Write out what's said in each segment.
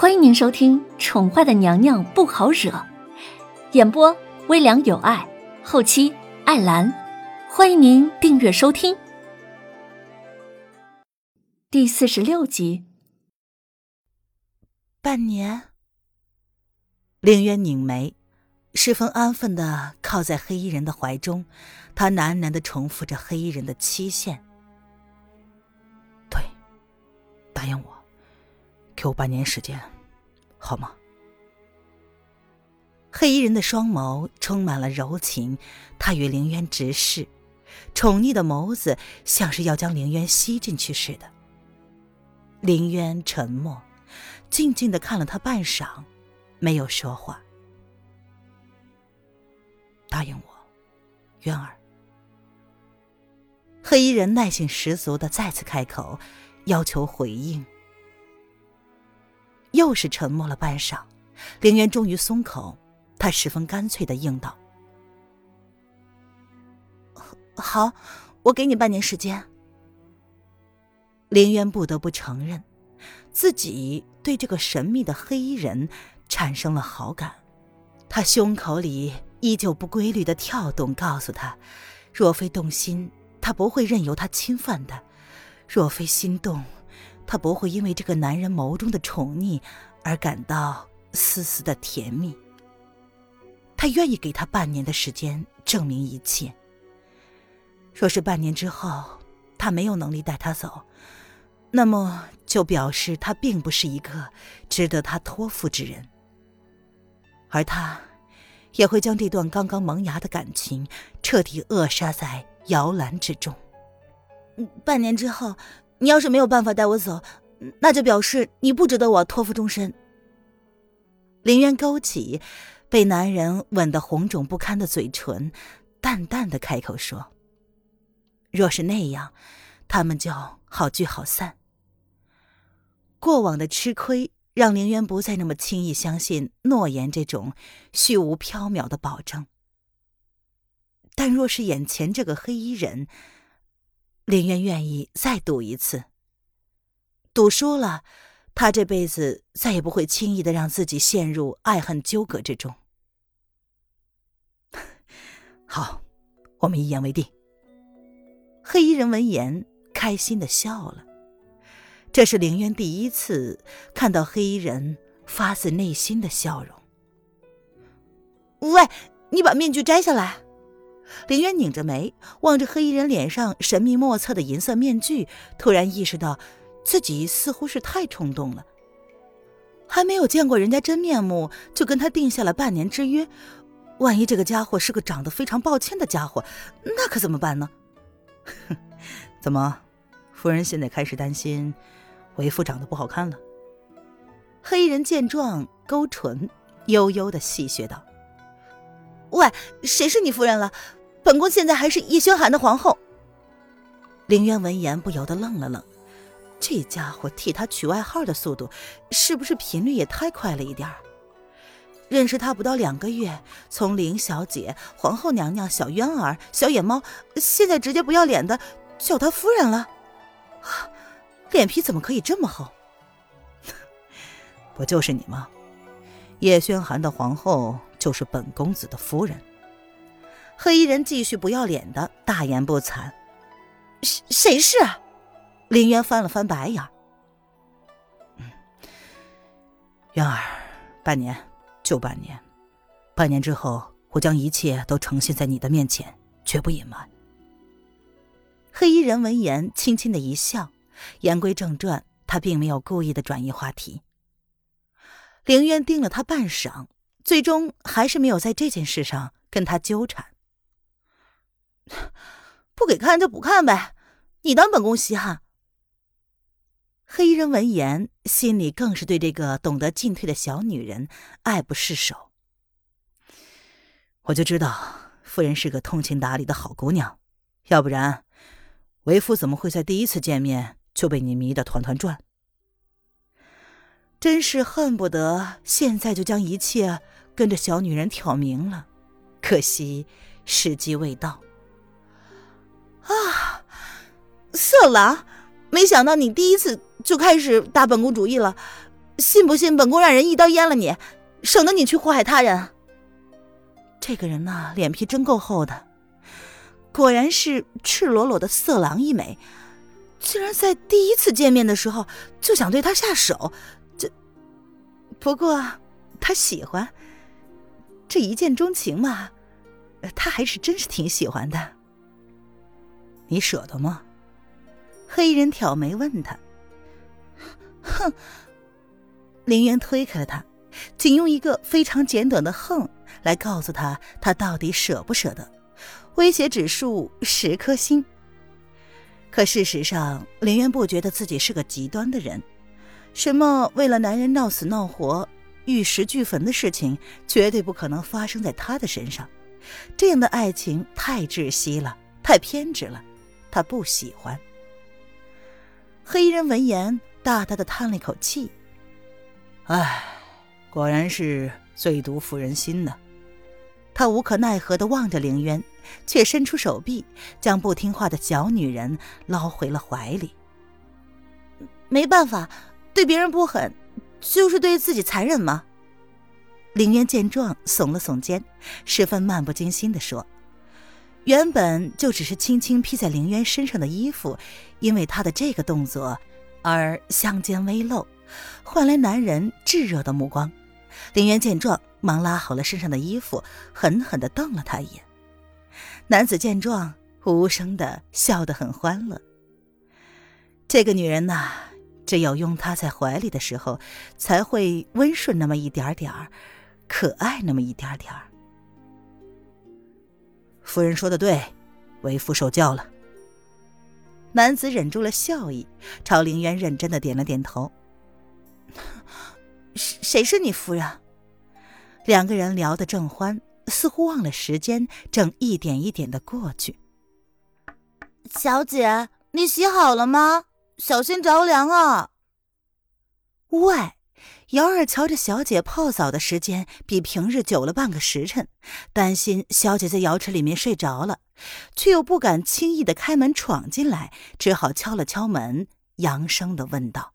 欢迎您收听《宠坏的娘娘不好惹》，演播微凉有爱，后期艾兰。欢迎您订阅收听第四十六集。半年，凌渊拧眉，十分安分的靠在黑衣人的怀中，他喃喃的重复着黑衣人的期限。对，答应我。给我半年时间，好吗？黑衣人的双眸充满了柔情，他与凌渊直视，宠溺的眸子像是要将凌渊吸进去似的。凌渊沉默，静静的看了他半晌，没有说话。答应我，渊儿。黑衣人耐性十足的再次开口，要求回应。又是沉默了半晌，林渊终于松口，他十分干脆的应道：“好，我给你半年时间。”林渊不得不承认，自己对这个神秘的黑衣人产生了好感。他胸口里依旧不规律的跳动，告诉他：若非动心，他不会任由他侵犯的；若非心动。他不会因为这个男人眸中的宠溺而感到丝丝的甜蜜。他愿意给他半年的时间证明一切。若是半年之后他没有能力带他走，那么就表示他并不是一个值得他托付之人。而他也会将这段刚刚萌芽的感情彻底扼杀在摇篮之中。半年之后。你要是没有办法带我走，那就表示你不值得我托付终身。林渊勾起被男人吻得红肿不堪的嘴唇，淡淡的开口说：“若是那样，他们就好聚好散。”过往的吃亏让林渊不再那么轻易相信诺言这种虚无缥缈的保证，但若是眼前这个黑衣人，林渊愿意再赌一次。赌输了，他这辈子再也不会轻易的让自己陷入爱恨纠葛之中。好，我们一言为定。黑衣人闻言开心的笑了，这是凌渊第一次看到黑衣人发自内心的笑容。喂，你把面具摘下来。林渊拧着眉，望着黑衣人脸上神秘莫测的银色面具，突然意识到自己似乎是太冲动了。还没有见过人家真面目，就跟他定下了半年之约，万一这个家伙是个长得非常抱歉的家伙，那可怎么办呢？怎么，夫人现在开始担心为夫长得不好看了？黑衣人见状，勾唇，悠悠的戏谑道：“喂，谁是你夫人了？”本宫现在还是叶轩寒的皇后。凌渊闻言不由得愣了愣，这家伙替他取外号的速度，是不是频率也太快了一点儿认识他不到两个月，从凌小姐、皇后娘娘、小渊儿、小野猫，现在直接不要脸的叫他夫人了，脸皮怎么可以这么厚？不就是你吗？叶轩寒的皇后就是本公子的夫人。黑衣人继续不要脸的大言不惭：“谁谁是？”林渊翻了翻白眼：“渊儿，半年就半年，半年之后，我将一切都呈现在你的面前，绝不隐瞒。”黑衣人闻言轻轻的一笑，言归正传，他并没有故意的转移话题。凌渊盯了他半晌，最终还是没有在这件事上跟他纠缠。不给看就不看呗，你当本宫稀罕？黑衣人闻言，心里更是对这个懂得进退的小女人爱不释手。我就知道夫人是个通情达理的好姑娘，要不然为夫怎么会在第一次见面就被你迷得团团转？真是恨不得现在就将一切跟着小女人挑明了，可惜时机未到。啊，色狼！没想到你第一次就开始打本宫主意了。信不信本宫让人一刀阉了你，省得你去祸害他人？这个人呐，脸皮真够厚的，果然是赤裸裸的色狼一枚，竟然在第一次见面的时候就想对他下手，这不过他喜欢，这一见钟情嘛，他还是真是挺喜欢的。你舍得吗？黑衣人挑眉问他。哼，林渊推开了他，仅用一个非常简短的“哼”来告诉他他到底舍不舍得，威胁指数十颗星。可事实上，林渊不觉得自己是个极端的人，什么为了男人闹死闹活、玉石俱焚的事情，绝对不可能发生在他的身上。这样的爱情太窒息了，太偏执了。他不喜欢。黑衣人闻言，大大的叹了一口气：“唉，果然是最毒妇人心呢。”他无可奈何的望着凌渊，却伸出手臂，将不听话的小女人捞回了怀里。没办法，对别人不狠，就是对自己残忍吗？凌渊见状，耸了耸肩，十分漫不经心的说。原本就只是轻轻披在凌渊身上的衣服，因为他的这个动作而香肩微露，换来男人炙热的目光。凌渊见状，忙拉好了身上的衣服，狠狠地瞪了他一眼。男子见状，无声的笑得很欢乐。这个女人呐，只有拥她在怀里的时候，才会温顺那么一点点儿，可爱那么一点点儿。夫人说的对，为夫受教了。男子忍住了笑意，朝凌渊认真的点了点头。谁谁是你夫人？两个人聊得正欢，似乎忘了时间正一点一点的过去。小姐，你洗好了吗？小心着凉啊！屋外。姚二瞧着小姐泡澡的时间比平日久了半个时辰，担心小姐在瑶池里面睡着了，却又不敢轻易的开门闯进来，只好敲了敲门，扬声的问道：“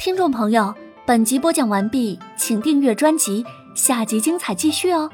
听众朋友，本集播讲完毕，请订阅专辑，下集精彩继续哦。”